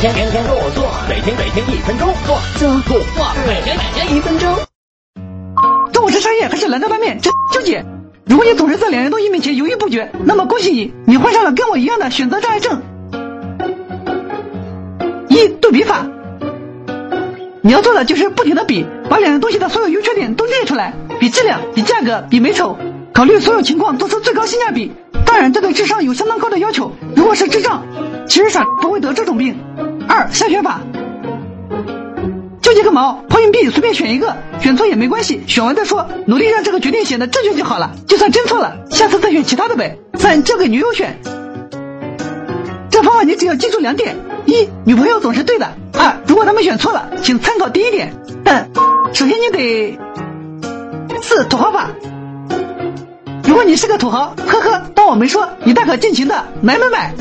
天天天天做做，每天每天一分钟做做做做，每天每天一分钟。中午吃沙叶还是兰州拉面？真纠结。如果你总是在两样东西面前犹豫不决，那么恭喜你，你患上了跟我一样的选择障碍症。一对比法，你要做的就是不停的比，把两样东西的所有优缺点都列出来，比质量，比价格，比美丑，考虑所有情况，做出最高性价比。当然，这对智商有相当高的要求。如果是智障，其实傻不会得这种病。二下选法，纠结个毛，抛硬币，随便选一个，选错也没关系，选完再说，努力让这个决定显得正确就好了。就算真错了，下次再选其他的呗。三交给女友选，这方法你只要记住两点：一，女朋友总是对的；二，如果他们选错了，请参考第一点。但首先你得四土豪法。如果你是个土豪，呵呵，我没说，你大可尽情的买买买。